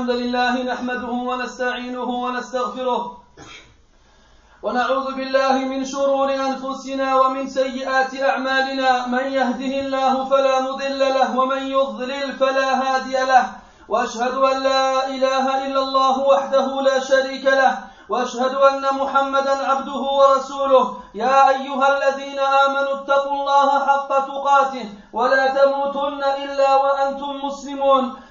الحمد لله نحمده ونستعينه ونستغفره. ونعوذ بالله من شرور أنفسنا ومن سيئات أعمالنا. من يهده الله فلا مضل له ومن يضلل فلا هادي له. وأشهد أن لا إله إلا الله وحده لا شريك له. وأشهد أن محمدا عبده ورسوله. يا أيها الذين آمنوا اتقوا الله حق تقاته. ولا تموتن إلا وأنتم مسلمون.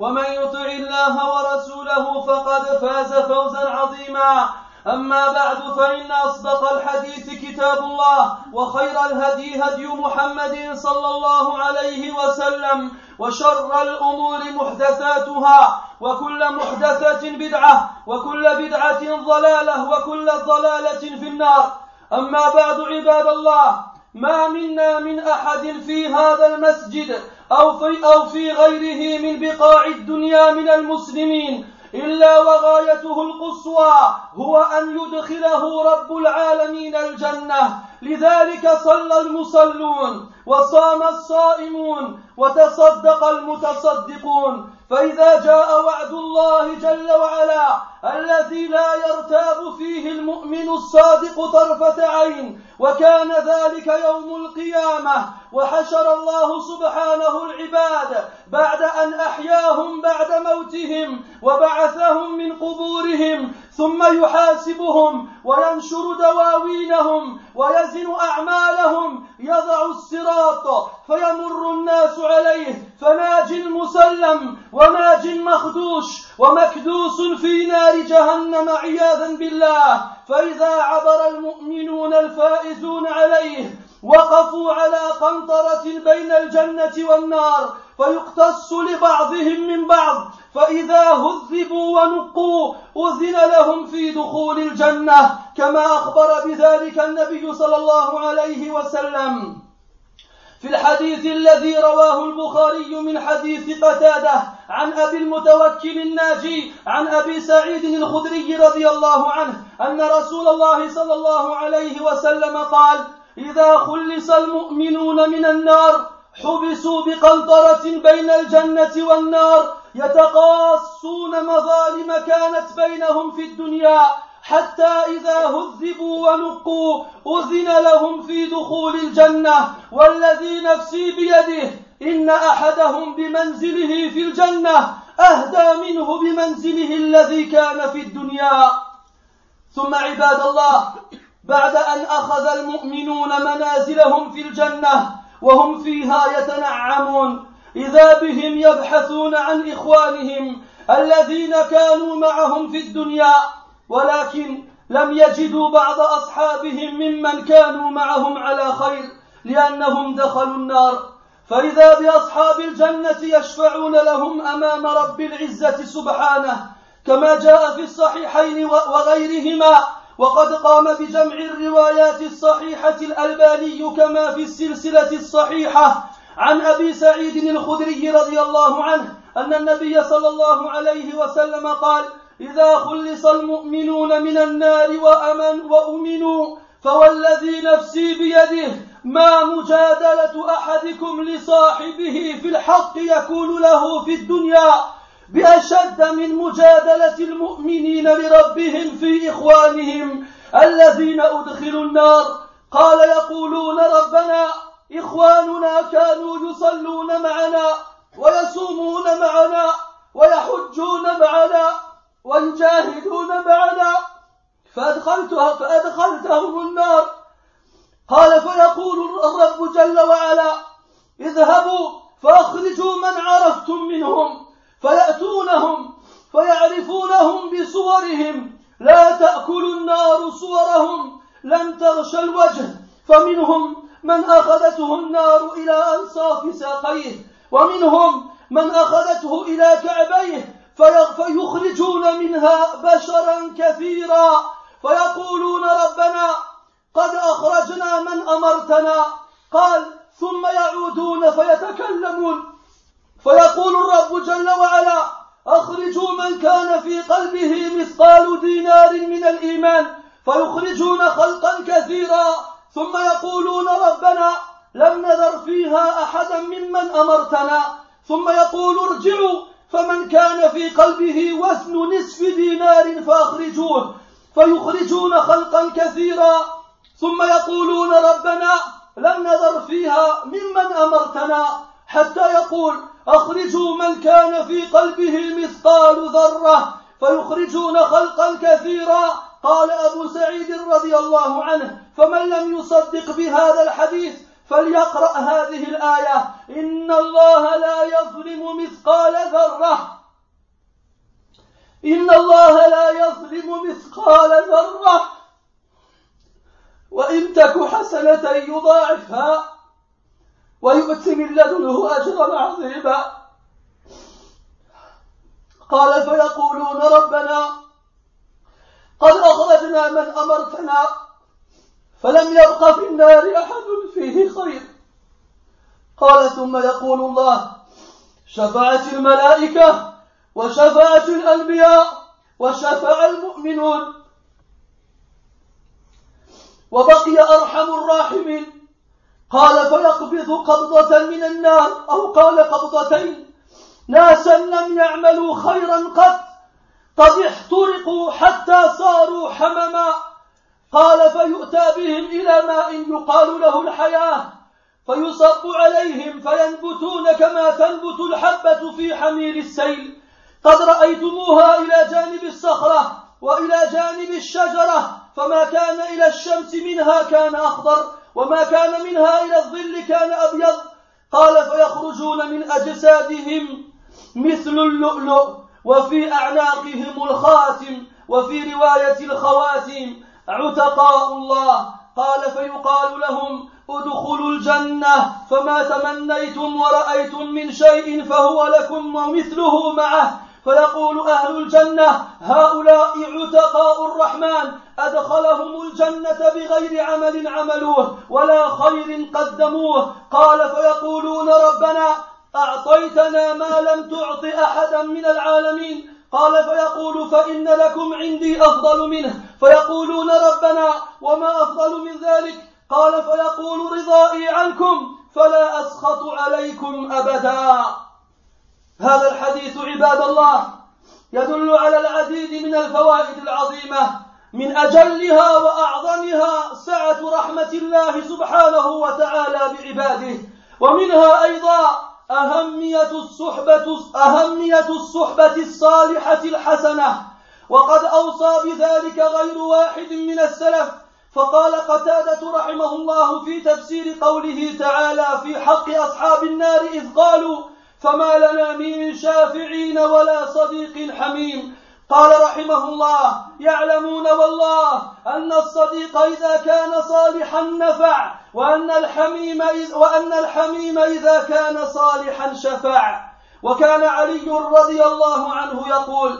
ومن يطع الله ورسوله فقد فاز فوزا عظيما. أما بعد فإن أصدق الحديث كتاب الله وخير الهدي هدي محمد صلى الله عليه وسلم وشر الأمور محدثاتها وكل محدثة بدعة وكل بدعة ضلالة وكل ضلالة في النار. أما بعد عباد الله ما منا من أحد في هذا المسجد أو في, أو في غيره من بقاع الدنيا من المسلمين إلا وغايته القصوى هو أن يدخله رب العالمين الجنة لذلك صلى المصلون وصام الصائمون وتصدق المتصدقون. فإذا جاء وعد الله جل وعلا الذي لا يرتاب فيه المؤمن الصادق طرفة عين وكان ذلك يوم القيامة وحشر الله سبحانه العباد بعد أن أحياهم بعد موتهم وبعثهم من قبورهم ثم يحاسبهم وينشر دواوينهم ويزن أعمالهم. يضع الصراط فيمر الناس عليه فناج مسلم وناج مخدوش ومكدوس في نار جهنم عياذا بالله. فإذا عبر المؤمنون الفائزون عليه وقفوا على قنطرة بين الجنة والنار فيقتص لبعضهم من بعض. فإذا هذبوا ونقوا أذن لهم في دخول الجنة كما أخبر بذلك النبي صلى الله عليه وسلم. في الحديث الذي رواه البخاري من حديث قتادة عن أبي المتوكل الناجي عن أبي سعيد الخدري رضي الله عنه أن رسول الله صلى الله عليه وسلم قال إذا خلص المؤمنون من النار حبسوا بقنطره بين الجنة والنار يتقاصون مظالم كانت بينهم في الدنيا حتى إذا هذبوا ونقوا أذن لهم في دخول الجنة. والذي نفسي بيده إن أحدهم بمنزله في الجنة أهدى منه بمنزله الذي كان في الدنيا. ثم عباد الله بعد أن أخذ المؤمنون منازلهم في الجنة وهم فيها يتنعمون. إذا بهم يبحثون عن إخوانهم الذين كانوا معهم في الدنيا ولكن لم يجدوا بعض أصحابهم ممن كانوا معهم على خير لأنهم دخلوا النار. فإذا بأصحاب الجنة يشفعون لهم أمام رب العزة سبحانه كما جاء في الصحيحين وغيرهما وقد قام بجمع الروايات الصحيحة الألباني كما في السلسلة الصحيحة عن أبي سعيد الخدري رضي الله عنه أن النبي صلى الله عليه وسلم قال إذا خلص المؤمنون من النار وأمن وأمنوا فوالذي نفسي بيده ما مجادلة أحدكم لصاحبه في الحق يكون له في الدنيا. بأشد من مجادلة المؤمنين لربهم في إخوانهم الذين أدخلوا النار. قال يقولون ربنا إخواننا كانوا يصلون معنا ويصومون معنا ويحجون معنا ويجاهدون معنا. فأدخلتها فأدخلتهم النار. قال فيقول الرب جل وعلا اذهبوا فأخرجوا من عرفتم منهم. فيأتونهم فيعرفونهم بصورهم. لا تأكل النار صورهم لن تغشى الوجه. فمنهم من أخذته النار إلى أنصاف ساقيه. ومنهم من أخذته إلى كعبيه. فيخرجون منها بشرا كثيرا. فيقولون ربنا قد أخرجنا من أمرتنا. قال ثم يعودون فيتكلمون. فيقول الرب جل وعلا أخرجوا من كان في قلبه مثقال دينار من الإيمان فيخرجون خلقا كثيرا ثم يقولون ربنا لم نذر فيها أحدا ممن أمرتنا ثم يقول ارجعوا فمن كان في قلبه وزن نصف دينار فأخرجوه فيخرجون خلقا كثيرا ثم يقولون ربنا لم نذر فيها ممن أمرتنا حتى يقول أخرجوا من كان في قلبه مثقال ذرة فيخرجون خلقا كثيرا. قال أبو سعيد رضي الله عنه فمن لم يصدق بهذا الحديث فليقرأ هذه الآية. إن الله لا يظلم مثقال ذرة. إن الله لا يظلم مثقال ذرة. وإن تك حسنة يضاعفها. ويؤتي من لدنه أجرا عظيما. قال فيقولون ربنا قد أخرجنا من أمرتنا فلم يبق في النار أحد فيه خير. قال ثم يقول الله شفعت الملائكة وشفعت الأنبياء وشفع المؤمنون. وبقي أرحم الراحمين. قال فيقبض قبضة من النار أو قال قبضتين. ناسا لم يعملوا خيرا قط. قد احترقوا حتى صاروا حمما. قال فيؤتى بهم إلى ماء يقال له الحياة. فيصب عليهم فينبتون كما تنبت الحبة في حمير السيل. قد رأيتموها إلى جانب الصخرة وإلى جانب الشجرة. فما كان إلى الشمس منها كان أخضر. وما كان منها إلى الظل كان أبيض. قال فيخرجون من أجسادهم مثل اللؤلؤ وفي أعناقهم الخاتم وفي رواية الخواتم عتقاء الله. قال فيقال لهم ادخلوا الجنة فما تمنيتم ورأيتم من شيء فهو لكم ومثله معه. فيقول أهل الجنة هؤلاء عتقاء الرحمن أدخلهم الجنة بغير عمل عملوه ولا خير قدموه. قال فيقولون ربنا أعطيتنا ما لم تعط أحدا من العالمين. قال فيقول فإن لكم عندي أفضل منه. فيقولون ربنا وما أفضل من ذلك؟ قال فيقول رضائي عنكم فلا أسخط عليكم أبدا. هذا الحديث عباد الله يدل على العديد من الفوائد العظيمة من أجلها وأعظمها سعة رحمة الله سبحانه وتعالى بعباده ومنها أيضا أهمية الصحبة أهمية الصحبة الصالحة الحسنة وقد أوصى بذلك غير واحد من السلف فقال قتادة رحمه الله في تفسير قوله تعالى في حق أصحاب النار إذ قالوا فما لنا من شافعين ولا صديق حميم. قال رحمه الله يعلمون والله أن الصديق إذا كان صالحا نفع وأن الحميم وأن الحميم إذا كان صالحا شفع. وكان علي رضي الله عنه يقول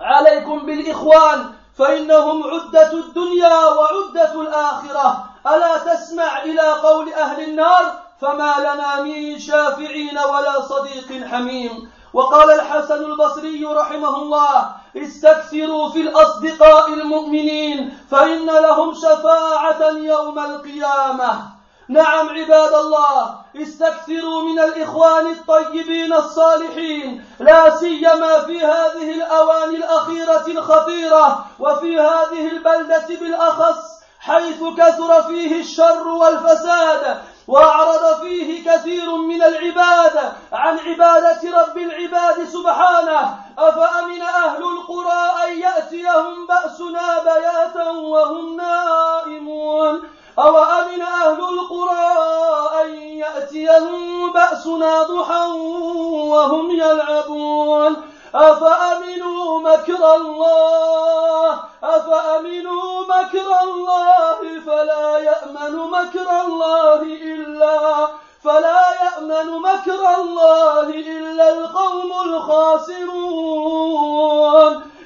عليكم بالإخوان فإنهم عدة الدنيا وعدة الآخرة. ألا تسمع إلى قول أهل النار؟ فما لنا من شافعين ولا صديق حميم. وقال الحسن البصري رحمه الله استكثروا في الأصدقاء المؤمنين فإن لهم شفاعة يوم القيامة. نعم عباد الله استكثروا من الإخوان الطيبين الصالحين لا سيما في هذه الأواني الأخيرة الخطيرة وفي هذه البلدة بالأخص حيث كثر فيه الشر والفساد وأعرض فيه كثير من العباد عن عبادة رب العباد سبحانه. أفأمن أهل القرى أن يأتيهم بأسنا بياتا وهم نائمون؟ أو أمن أهل القرى أن يأتيهم بأسنا ضحى وهم يلعبون؟ أفأمنوا مكر الله؟ أفأمنوا مكر الله؟ فلا يأمن مكر الله إلا فلا يأمن مكر الله إلا القوم الخاسرون.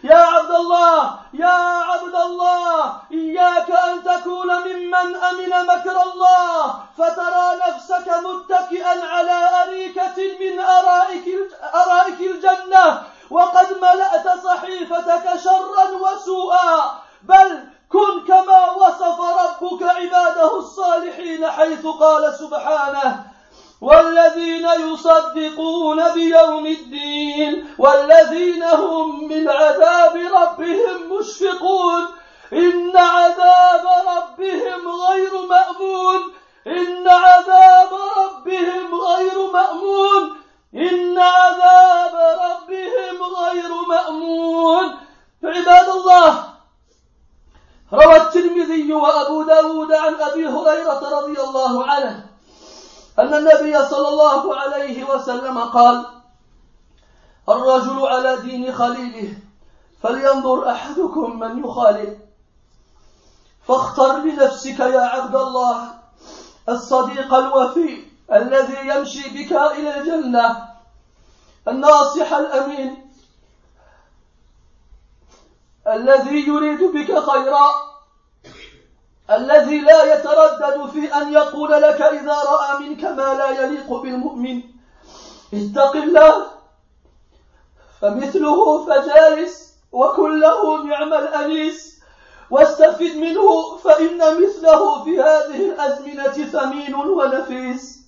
يا عبد الله يا عبد الله إياك أن تكون ممن أمن مكر الله. فترى نفسك متكئا على أريكة من أرائك, أرائك الجنة. وقد ملأت صحيفتك شرا وسوءا. بل كن كما وصف ربك عباده الصالحين حيث قال سبحانه والذين يصدقون بيوم الدين والذين هم من عذاب ربهم مشفقون. إن عذاب ربهم غير مأمون. إن عذاب ربهم غير مأمون. إن عذاب ربهم غير مأمون. عباد الله روى الترمذي وأبو داود عن أبي هريرة رضي الله عنه أن النبي صلى الله عليه وسلم قال الرجل على دين خليله فلينظر أحدكم من يخالل. فاختر لنفسك يا عبد الله الصديق الوفي الذي يمشي بك إلى الجنة. الناصح الأمين. الذي يريد بك خيرا. الذي لا يتردد في أن يقول لك إذا رأى منك ما لا يليق بالمؤمن. اتق الله. فمثله فجالس وكن له نعم الأنيس. واستفد منه فإن مثله في هذه الأزمنة ثمين ونفيس.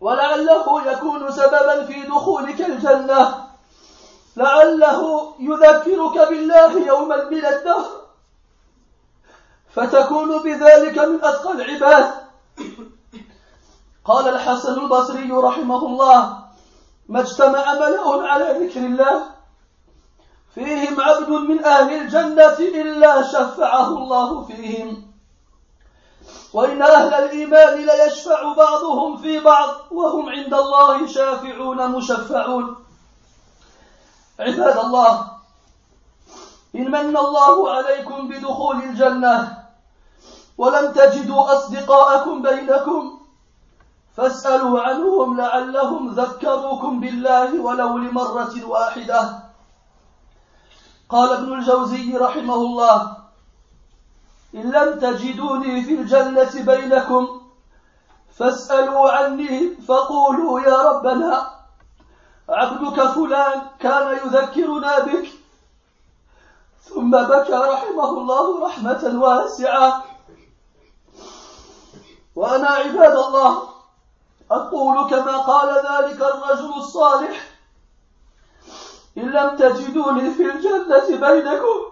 ولعله يكون سببا في دخولك الجنة. لعله يذكرك بالله يوما من الدهر. فتكون بذلك من أتقى العباد. قال الحسن البصري رحمه الله ما اجتمع ملأ على ذكر الله. فيهم عبد من أهل الجنة إلا شفعه الله فيهم. وإن أهل الإيمان ليشفع بعضهم في بعض وهم عند الله شافعون مشفعون. عباد الله إن من الله عليكم بدخول الجنة ولم تجدوا أصدقاءكم بينكم فاسألوا عنهم لعلهم ذكروكم بالله ولو لمرة واحدة. قال ابن الجوزي رحمه الله إن لم تجدوني في الجنة بينكم فاسألوا عني فقولوا يا ربنا عبدك فلان كان يذكرنا بك. ثم بكى رحمه الله رحمة واسعة. وأنا عباد الله أقول كما قال ذلك الرجل الصالح إن لم تجدوني في الجنة بينكم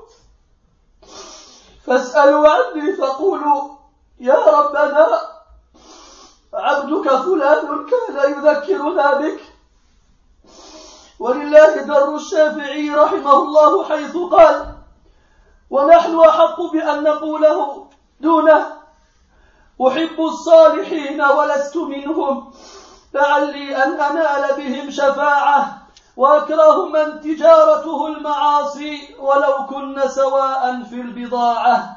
فاسألوا عني فقولوا يا ربنا عبدك فلان كان يذكرنا بك. ولله در الشافعي رحمه الله حيث قال ونحن أحق بأن نقوله دونه. أحب الصالحين ولست منهم لعلي أن أنال بهم شفاعة. وأكره من تجارته المعاصي ولو كن سواء في البضاعة.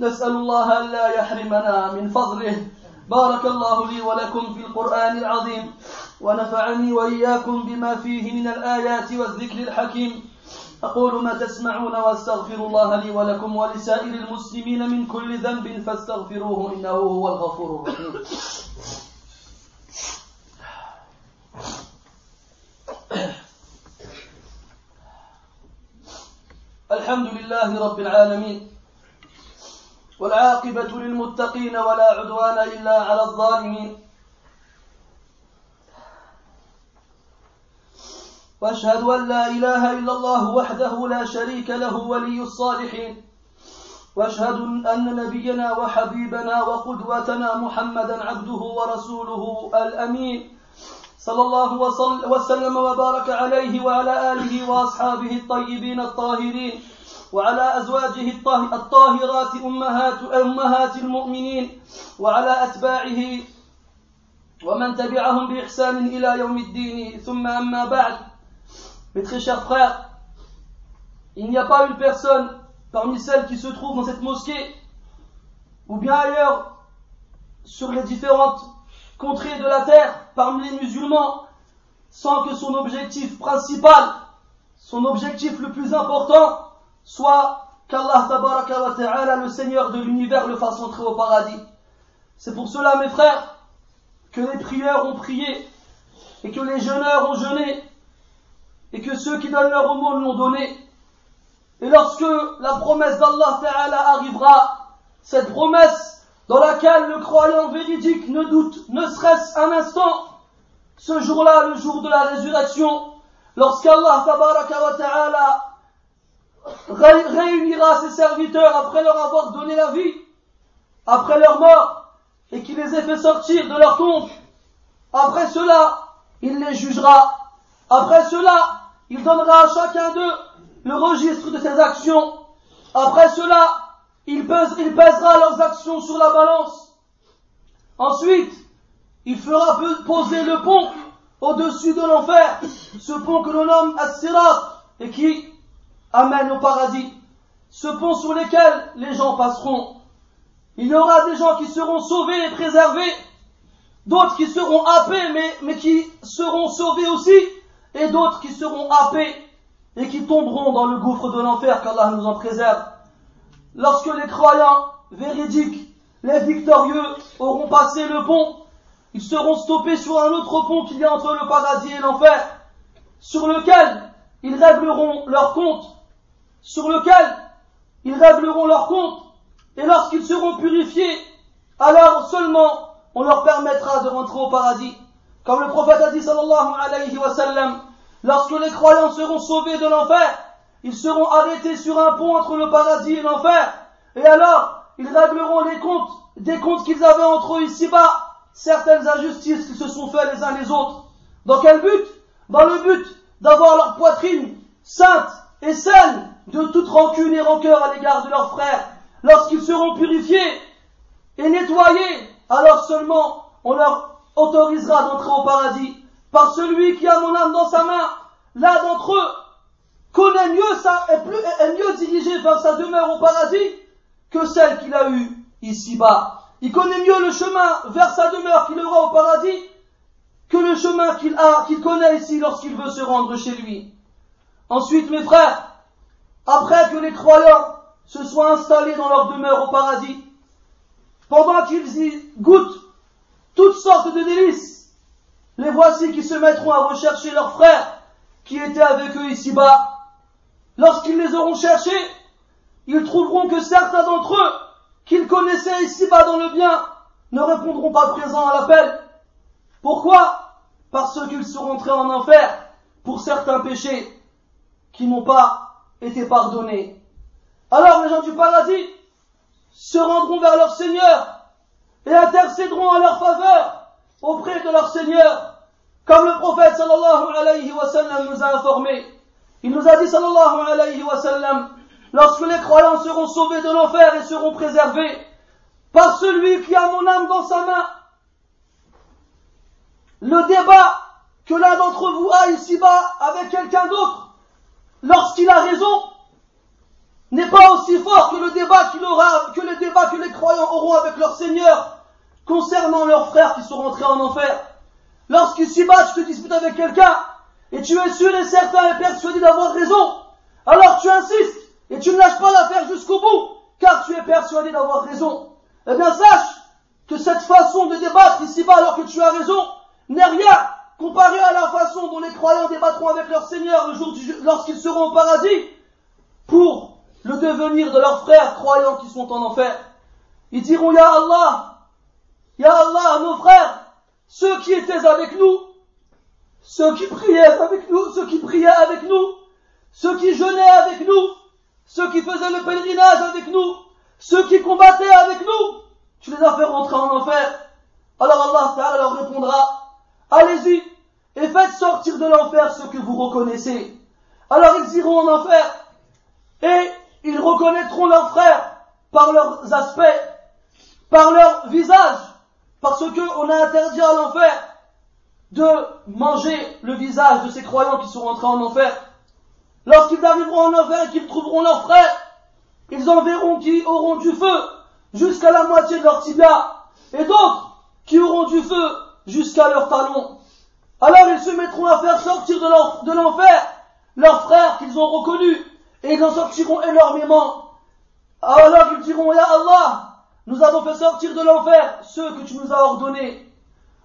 نسأل الله أن لا يحرمنا من فضله. بارك الله لي ولكم في القرآن العظيم. ونفعني وإياكم بما فيه من الآيات والذكر الحكيم. أقول ما تسمعون وأستغفر الله لي ولكم ولسائر المسلمين من كل ذنب فاستغفروه إنه هو الغفور الرحيم. الحمد لله رب العالمين. والعاقبة للمتقين ولا عدوان إلا على الظالمين. وأشهد أن لا إله إلا الله وحده لا شريك له ولي الصالحين. وأشهد أن نبينا وحبيبنا وقدوتنا محمدا عبده ورسوله الأمين. صلى الله وسلم وبارك عليه وعلى آله وأصحابه الطيبين الطاهرين وعلى أزواجه الطاهرات امهات أمهات المؤمنين وعلى أتباعه ومن تبعهم بإحسان إلى يوم الدين. ثم أما بعد. Mes très chers frères, il n'y a pas une personne parmi celles qui se trouvent dans cette mosquée, ou bien ailleurs, sur les différentes contrées de la terre parmi les musulmans sans que son objectif principal, son objectif le plus important, soit qu'Allah le Seigneur de l'univers, le fasse entrer au paradis. C'est pour cela, mes frères, que les prieurs ont prié, et que les jeûneurs ont jeûné, et que ceux qui donnent leur aumône l'ont donné. Et lorsque la promesse d'Allah arrivera, cette promesse dans laquelle le croyant véridique ne doute ne serait-ce un instant, ce jour-là, le jour de la résurrection, lorsqu'Allah Ta'ala réunira ses serviteurs après leur avoir donné la vie, après leur mort, et qu'il les ait fait sortir de leur tombe, après cela, il les jugera. Après cela, il donnera à chacun d'eux le registre de ses actions. Après cela, il, pèsera leurs actions sur la balance. Ensuite, il fera poser le pont au-dessus de l'enfer, ce pont que l'on nomme As-Sirat et qui amène au paradis, ce pont sur lequel les gens passeront. Il y aura des gens qui seront sauvés et préservés, d'autres qui seront happés mais, qui seront sauvés aussi, et d'autres qui seront happés et qui tomberont dans le gouffre de l'enfer qu'Allah nous en préserve. Lorsque les croyants véridiques, les victorieux, auront passé le pont, ils seront stoppés sur un autre pont qu'il y a entre le paradis et l'enfer, sur lequel ils régleront leur compte, sur lequel ils régleront leur compte, et lorsqu'ils seront purifiés, alors seulement on leur permettra de rentrer au paradis. Comme le prophète a dit sallallahu alayhi wa sallam, lorsque les croyants seront sauvés de l'enfer, ils seront arrêtés sur un pont entre le paradis et l'enfer, et alors ils régleront les comptes, des comptes qu'ils avaient entre eux ici-bas, certaines injustices qu'ils se sont fait les uns les autres. Dans quel but? Dans le but d'avoir leur poitrine sainte et saine de toute rancune et rancœur à l'égard de leurs frères. Lorsqu'ils seront purifiés et nettoyés, alors seulement on leur autorisera d'entrer au paradis. Par celui qui a mon âme dans sa main, l'un d'entre eux connaît mieux ça, est, plus, est mieux dirigé vers sa demeure au paradis que celle qu'il a eue ici-bas. Il connaît mieux le chemin vers sa demeure qu'il aura au paradis que le chemin qu'il a, qu'il connaît ici lorsqu'il veut se rendre chez lui. Ensuite, mes frères, après que les croyants se soient installés dans leur demeure au paradis, pendant qu'ils y goûtent toutes sortes de délices, les voici qui se mettront à rechercher leurs frères qui étaient avec eux ici-bas. Lorsqu'ils les auront cherchés, ils trouveront que certains d'entre eux qu'ils connaissaient ici-bas dans le bien ne répondront pas présents à l'appel. Pourquoi? Parce qu'ils sont rentrés en enfer pour certains péchés qui n'ont pas été pardonnés. Alors les gens du paradis se rendront vers leur Seigneur et intercéderont en leur faveur auprès de leur Seigneur, comme le prophète sallallahu alayhi wa sallam nous a informé. Il nous a dit sallallahu alayhi wa sallam, lorsque les croyants seront sauvés de l'enfer et seront préservés par celui qui a mon âme dans sa main. Le débat que l'un d'entre vous a ici-bas avec quelqu'un d'autre, lorsqu'il a raison, n'est pas aussi fort que le débat que les croyants auront avec leur Seigneur concernant leurs frères qui sont rentrés en enfer. Lorsqu'ici-bas tu te disputes avec quelqu'un et tu es sûr et certain et persuadé d'avoir raison, alors tu insistes et tu ne lâches pas l'affaire jusqu'au bout, car tu es persuadé d'avoir raison. Eh bien, sache que cette façon de débattre ici-bas alors que tu as raison n'est rien comparé à la façon dont les croyants débattront avec leur Seigneur le jour lorsqu'ils seront au paradis pour le devenir de leurs frères croyants qui sont en enfer. Ils diront, Ya Allah, Ya Allah, nos frères, ceux qui étaient avec nous, ceux qui priaient avec nous, ceux qui priaient avec nous, ceux qui jeûnaient avec nous, ceux qui faisaient le pèlerinage avec nous, ceux qui combattaient avec nous, tu les as fait rentrer en enfer. Alors Allah leur répondra, allez-y et faites sortir de l'enfer ceux que vous reconnaissez. Alors ils iront en enfer et ils reconnaîtront leurs frères par leurs aspects, par leur visage, parce qu'on a interdit à l'enfer de manger le visage de ces croyants qui sont rentrés en enfer. Lorsqu'ils arriveront en enfer et qu'ils trouveront leurs frères, ils en verront qui auront du feu jusqu'à la moitié de leur tibia, et d'autres qui auront du feu jusqu'à leurs talons. Alors ils se mettront à faire sortir de l'enfer leurs frères qu'ils ont reconnus, et ils en sortiront énormément. Alors ils diront, Ya Allah, nous avons fait sortir de l'enfer ceux que tu nous as ordonnés.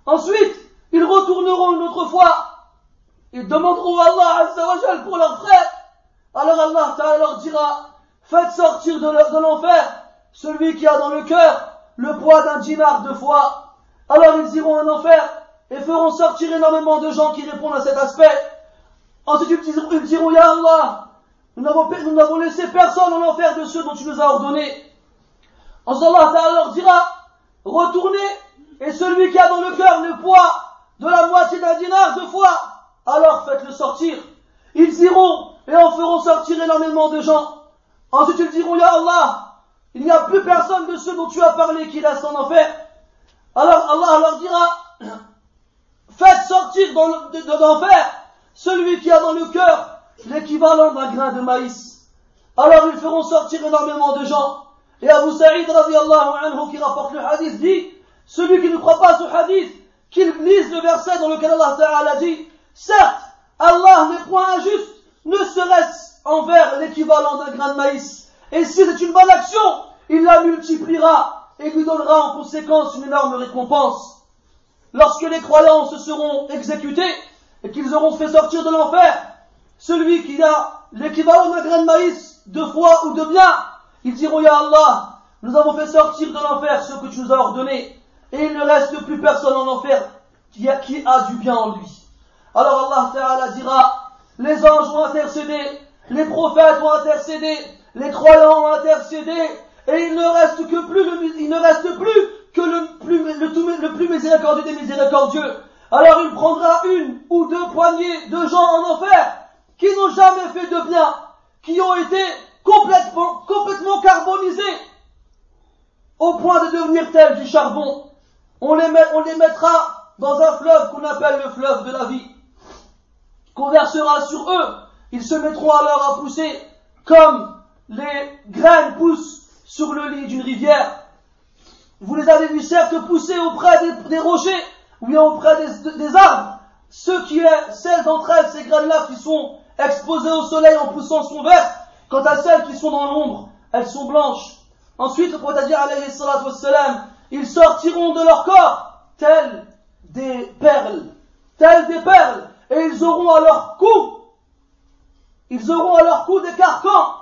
Ensuite, ils retourneront une autre fois, ils demanderont à Allah pour leurs frères. Alors Allah leur dira, faites sortir de l'enfer celui qui a dans le cœur le poids d'un dinar de foi. Alors ils iront en enfer et feront sortir énormément de gens qui répondent à cet aspect. Ensuite ils diront, Ya Allah, nous n'avons laissé personne en enfer de ceux dont tu nous as ordonnés. Ensuite Allah leur dira, retournez et celui qui a dans le cœur le poids de la moitié d'un dinar de foi, alors faites-le sortir. Ils iront et en feront sortir énormément de gens. Ensuite ils diront, Ya Allah, il n'y a plus personne de ceux dont tu as parlé qui reste en enfer. Alors Allah leur dira, faites sortir de, l'enfer celui qui a dans le cœur l'équivalent d'un grain de maïs. Alors ils feront sortir énormément de gens. Et Abu Sa'id anhu qui rapporte le hadith dit, celui qui ne croit pas à ce hadith, qu'il lise le verset dans lequel Allah Ta'ala dit, certes, Allah n'est point injuste, ne serait-ce envers l'équivalent d'un grain de maïs. Et si c'est une bonne action, il la multipliera et lui donnera en conséquence une énorme récompense. Lorsque les croyants se seront exécutés et qu'ils auront fait sortir de l'enfer, celui qui a l'équivalent d'un grain de maïs, de foi ou de bien, ils diront, Ya Allah, nous avons fait sortir de l'enfer ce que tu nous as ordonné, et il ne reste plus personne en enfer qui a, du bien en lui. Alors Allah Ta'ala dira, les anges ont intercédé, les prophètes ont intercédé, les croyants ont intercédé, et il ne reste que plus il ne reste plus que le plus, le, le plus miséricordieux des miséricordieux. Alors il prendra une ou deux poignées de gens en enfer qui n'ont jamais fait de bien, qui ont été complètement, complètement carbonisés au point de devenir tels du charbon. On les, mettra dans un fleuve qu'on appelle le fleuve de la vie, qu'on versera sur eux. Ils se mettront alors à pousser comme les graines poussent sur le lit d'une rivière. Vous les avez vus certes pousser auprès des, rochers ou bien auprès des, arbres. Ce qui celles d'entre elles, ces graines-là qui sont exposées au soleil en poussant sont vertes. Quant à celles qui sont dans l'ombre, elles sont blanches. Ensuite, le prophète alayhi ils sortiront de leur corps tels des perles, tels des perles, et ils auront à leur cou, ils auront à leur cou des carcans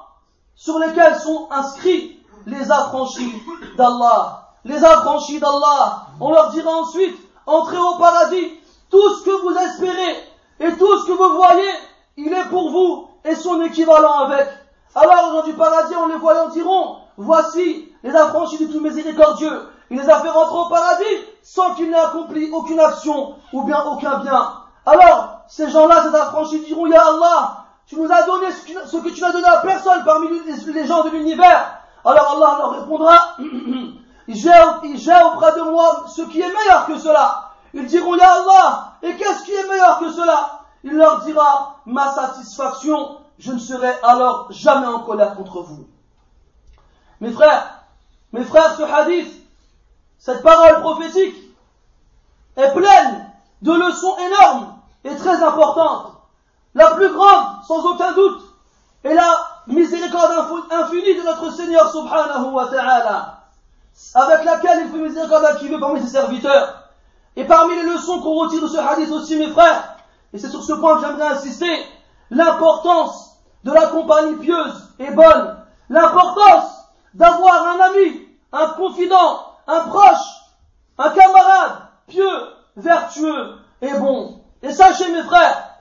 sur lesquels sont inscrits les affranchis d'Allah. Les affranchis d'Allah. On leur dira ensuite, entrez au paradis, tout ce que vous espérez et tout ce que vous voyez, il est pour vous et son équivalent avec. Alors, gens du paradis, en les voyant, diront, voici les affranchis du tout miséricordieux. Il les a fait rentrer au paradis sans qu'il n'ait accompli aucune action ou bien aucun bien. Alors, ces gens-là, ces affranchis diront, Ya Allah, tu nous as donné ce que tu n'as donné à personne parmi les gens de l'univers. Alors Allah leur répondra, j'ai auprès de moi ce qui est meilleur que cela. Ils diront, Ya Allah, et qu'est-ce qui est meilleur que cela? Il leur dira, ma satisfaction, je ne serai alors jamais en colère contre vous. Mes frères, mes frères, ce hadith, cette parole prophétique est pleine de leçons énormes et très importantes. La plus grande, sans aucun doute, est la miséricorde infinie de notre Seigneur subhanahu wa ta'ala, avec laquelle il fait miséricorde à qui veut parmi ses serviteurs. Et parmi les leçons qu'on retire de ce hadith aussi, mes frères, et c'est sur ce point que j'aimerais insister, l'importance de la compagnie pieuse et bonne, l'importance d'avoir un ami, un confident, un proche, un camarade pieux, vertueux et bon. Et sachez, mes frères,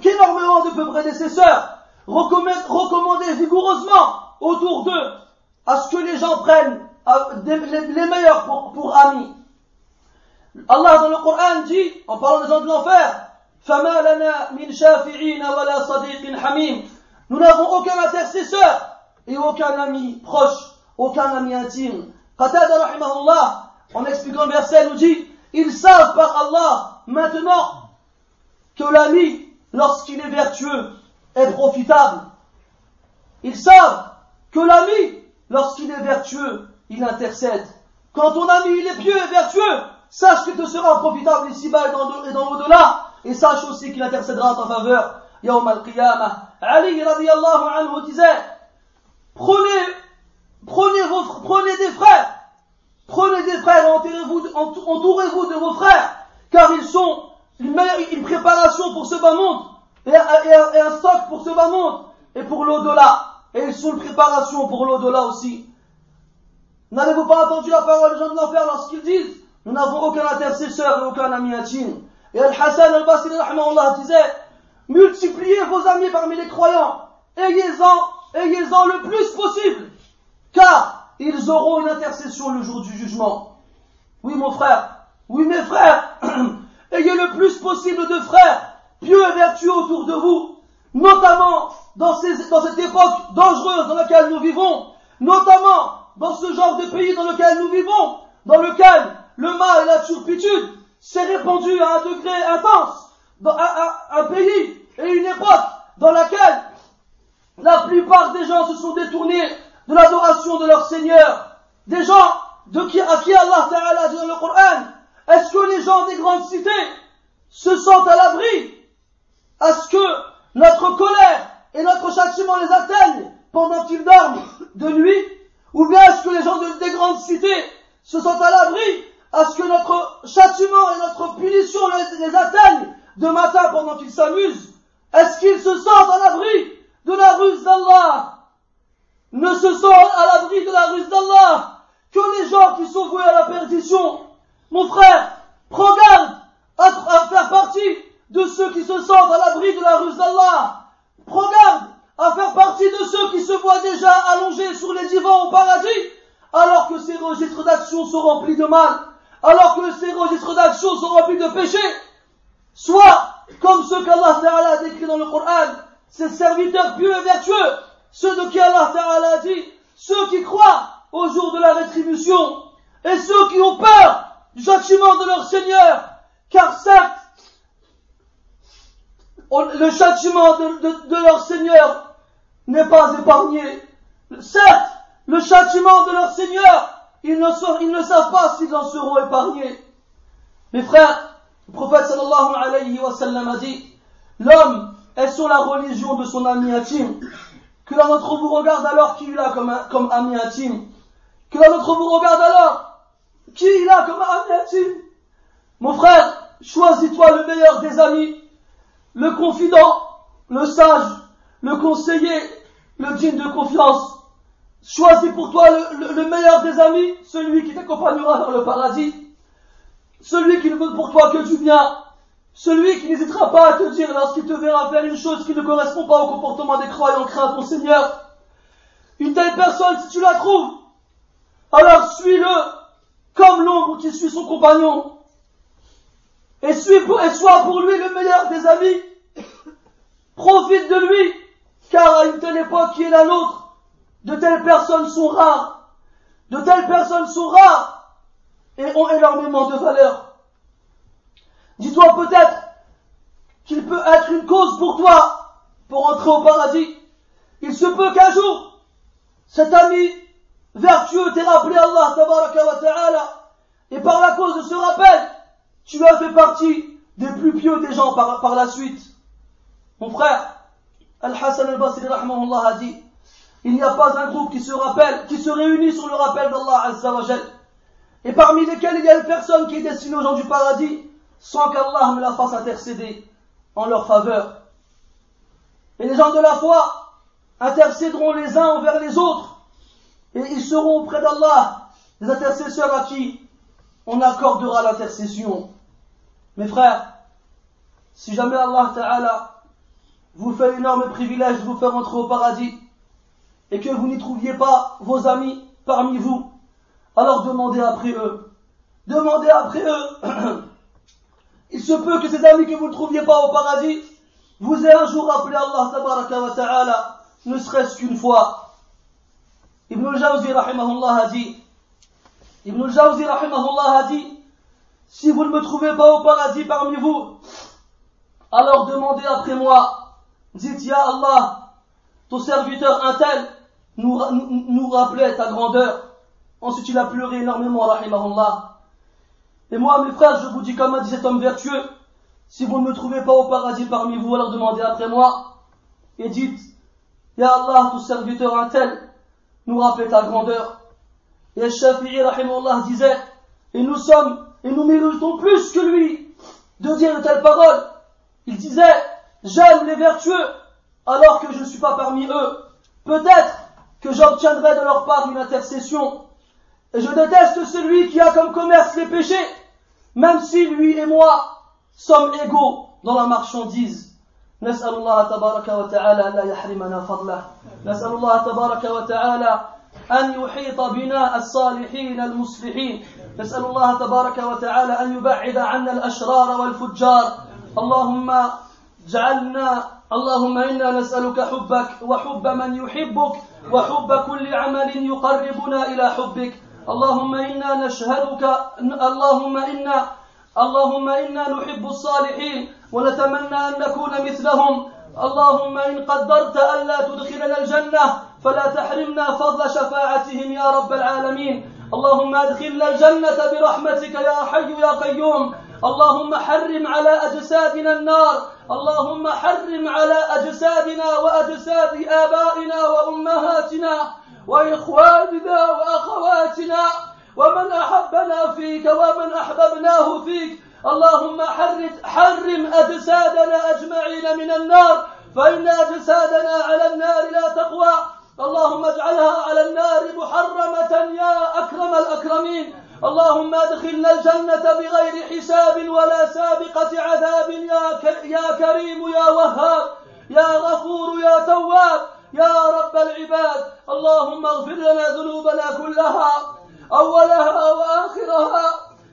qu'énormément de peu prédécesseurs recommandaient vigoureusement autour d'eux à ce que les gens prennent les meilleurs pour, amis. Allah dans le Coran dit, en parlant des gens de l'enfer, Nous n'avons aucun intercesseur et aucun ami proche, aucun ami intime. Qatada rahimahullah, en expliquant le verset, nous dit, ils savent par Allah maintenant que l'ami, lorsqu'il est vertueux, est profitable. Ils savent que l'ami, lorsqu'il est vertueux, il intercède. Quand ton ami il est pieux et vertueux, sache que te sera profitable ici-bas et dans l'au-delà, et sache aussi qu'il intercédera en ta faveur. Yawm al-Qiyamah. Ali radiallahu anhu disait, prenez, prenez, vos, prenez des frères, prenez des frères et entourez-vous de vos frères, car ils sont une, préparation pour ce bas monde, et un, et un stock pour ce bas monde, et pour l'au-delà. Et ils sont une préparation pour l'au-delà aussi. N'avez-vous pas entendu la parole des gens de l'enfer lorsqu'ils disent Nous n'avons aucun intercesseur et aucun ami intime. Et Al-Hassan al-Basri disait Multipliez vos amis parmi les croyants, ayez-en, ayez-en le plus possible, car ils auront une intercession le jour du jugement. Oui, mon frère, oui, mes frères, ayez le plus possible de frères pieux et vertueux autour de vous, notamment dans, cette époque dangereuse dans laquelle nous vivons, notamment dans ce genre de pays dans lequel nous vivons, dans lequel le mal et la turpitude s'est répandu à un degré intense, dans un, pays et une époque dans laquelle la plupart des gens se sont détournés de l'adoration de leur Seigneur, des gens à qui Allah Ta'ala dit dans le Coran, est-ce que les gens des grandes cités se sentent à l'abri Est-ce que notre colère et notre châtiment les atteignent pendant qu'ils dorment de nuit? Ou bien est-ce que les gens des grandes cités se sentent à l'abri à ce que notre châtiment et notre punition les, atteignent de matin pendant qu'ils s'amusent? Est-ce qu'ils se sentent à l'abri de la ruse d'Allah Ne se sentent à l'abri de la ruse d'Allah que les gens qui sont voués à la perdition. Mon frère, prends garde à, faire partie de ceux qui se sentent à l'abri de la ruse d'Allah. Prends garde à faire partie de ceux qui se voient déjà allongés sur les divans au paradis, alors que ces registres d'action sont remplis de mal, alors que ces registres d'action sont remplis de péchés. Soit, comme ceux qu'Allah a décrit dans le Coran, ces serviteurs pieux et vertueux, ceux de qui Allah Ta'ala dit, ceux qui croient au jour de la rétribution, et ceux qui ont peur du châtiment de leur Seigneur, car certes, le châtiment de, leur Seigneur n'est pas épargné. Certes, le châtiment de leur Seigneur, ils ne, ils ne savent pas s'ils en seront épargnés. Mes frères, le prophète sallallahu alayhi wa sallam a dit, l'homme est sur la religion de son ami intime. Que l'un d'entre vous regarde alors qui il a comme, ami intime. Que l'un d'entre vous regarde alors qui il a comme ami intime. Mon frère, choisis-toi le meilleur des amis le confident, le sage, le conseiller, le digne de confiance. Choisis pour toi le, meilleur des amis, celui qui t'accompagnera vers le paradis, celui qui ne veut pour toi que du bien, celui qui n'hésitera pas à te dire lorsqu'il te verra faire une chose qui ne correspond pas au comportement des croyants, crains ton Seigneur. Une telle personne, si tu la trouves, alors suis-le comme l'ombre qui suit son compagnon et, sois pour lui le meilleur des amis. Profite de lui, car à une telle époque qui est la nôtre, de telles personnes sont rares. De telles personnes sont rares et ont énormément de valeur. Dis-toi peut-être qu'il peut être une cause pour toi pour entrer au paradis. Il se peut qu'un jour, cet ami vertueux t'ait rappelé Allah wa ta'ala et par la cause de ce rappel, tu as fait partie des plus pieux des gens par, la suite. Mon frère, Al-Hassan al-Basri a dit, il n'y a pas un groupe qui se rappelle, qui se réunit sur le rappel d'Allah Azza wa et parmi lesquels il y a une personne qui est destinée aux gens du paradis, sans qu'Allah me la fasse intercéder en leur faveur. Et les gens de la foi intercéderont les uns envers les autres, et ils seront auprès d'Allah, des intercesseurs à qui on accordera l'intercession. Mes frères, si jamais Allah Ta'ala vous fait l'énorme privilège de vous faire entrer au paradis et que vous n'y trouviez pas vos amis parmi vous, alors demandez après eux. Demandez après eux. Il se peut que ces amis que vous ne trouviez pas au paradis vous aient un jour appelé Allah Ta'ala, ne serait-ce qu'une fois. Ibn al-Jawzi rahimahullah a dit, rahimahullah a dit, si vous ne me trouvez pas au paradis parmi vous, alors demandez après moi. Dites, Ya Allah, ton serviteur un tel nous, nous, rappelait ta grandeur. Ensuite, il a pleuré énormément, rahimahullah. Et moi, mes frères, je vous dis comme a dit cet homme vertueux, si vous ne me trouvez pas au paradis parmi vous, alors demandez après moi. Et dites, Ya Allah, tout serviteur un tel, nous rappelez ta grandeur. Et Shafi'i, rahimahullah, disait, et nous sommes, et nous méritons plus que lui de dire de telles paroles. Il disait, j'aime les vertueux, alors que je ne suis pas parmi eux. Peut-être que j'obtiendrai de leur part une intercession. Et je déteste celui qui a comme commerce les péchés, même si lui et moi sommes égaux dans la marchandise. نسأل الله تبارك وتعالى أن لا يحرمنا فضله نسأل الله تبارك وتعالى أن يحيط بنا الصالحين المصلحين نسأل الله تبارك وتعالى أن يبعد عنا الأشرار والفجار اللهم اجعلنا اللهم إنا نسألك حبك وحب من يحبك وحب كل عمل يقربنا إلى حبك اللهم إنا نشهدك اللهم إنا اللهم إنا نحب الصالحين ونتمنى أن نكون مثلهم. اللهم إن قدرت ألا تدخلنا الجنة فلا تحرمنا فضل شفاعتهم يا رب العالمين. اللهم أدخلنا الجنة برحمتك يا حي يا قيوم. اللهم حرم على أجسادنا النار. اللهم حرم على أجسادنا وأجساد آبائنا وأمهاتنا. وإخواننا وأخواتنا ومن أحبنا فيك ومن أحببناه فيك. اللهم حرم, حرم أجسادنا أجمعين من النار فإن أجسادنا على النار لا تقوى. اللهم اجعلها على النار محرمة يا أكرم الأكرمين. اللهم أدخلنا الجنة بغير حساب ولا سابقة عذاب يا, يا كريم يا وهاب يا غفور يا تواب. يا رب العباد اللهم اغفر لنا ذنوبنا كلها أولها وآخرها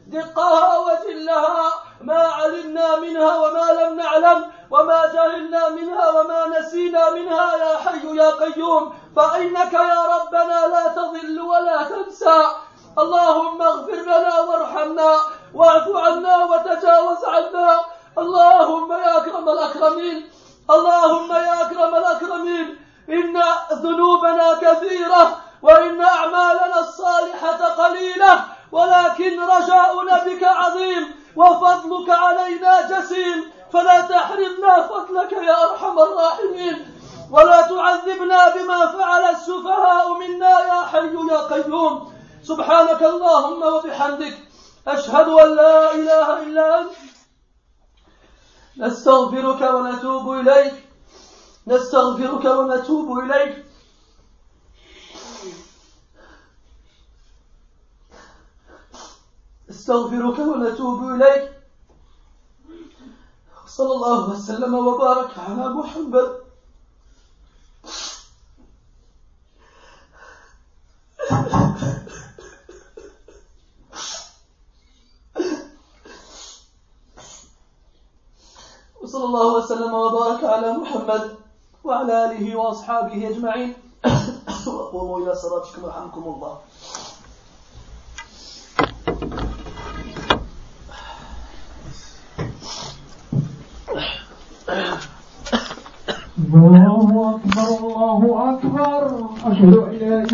دقها وجلها ما علمنا منها وما لم نعلم وما جهلنا منها وما نسينا منها يا حي يا قيوم فإنك يا ربنا لا تضل ولا تنسى. اللهم اغفر لنا وارحمنا واعف عنا وتجاوز عنا. اللهم يا أكرم الأكرمين اللهم يا أكرم الأكرمين إن ذنوبنا كثيرة وإن أعمالنا الصالحة قليلة ولكن رجاؤنا بك عظيم وفضلك علينا جسيم. فلا تحرمنا فضلك يا أرحم الراحمين. ولا تعذبنا بما فعل السفهاء منا يا حي يا قيوم. سبحانك اللهم وبحمدك أشهد أن لا إله إلا أنت. نستغفرك ونتوب إليك. نستغفرك ونتوب إليك. استغفرك ونتوب إليك. صلى الله وسلم وبارك على محمد. وصلى الله وسلم وبارك على محمد. وعلى آله وأصحابه أجمعين. وقوموا إلى صلاتكم رحمكم الله. الله أكبر الله أكبر. أشهد أن لا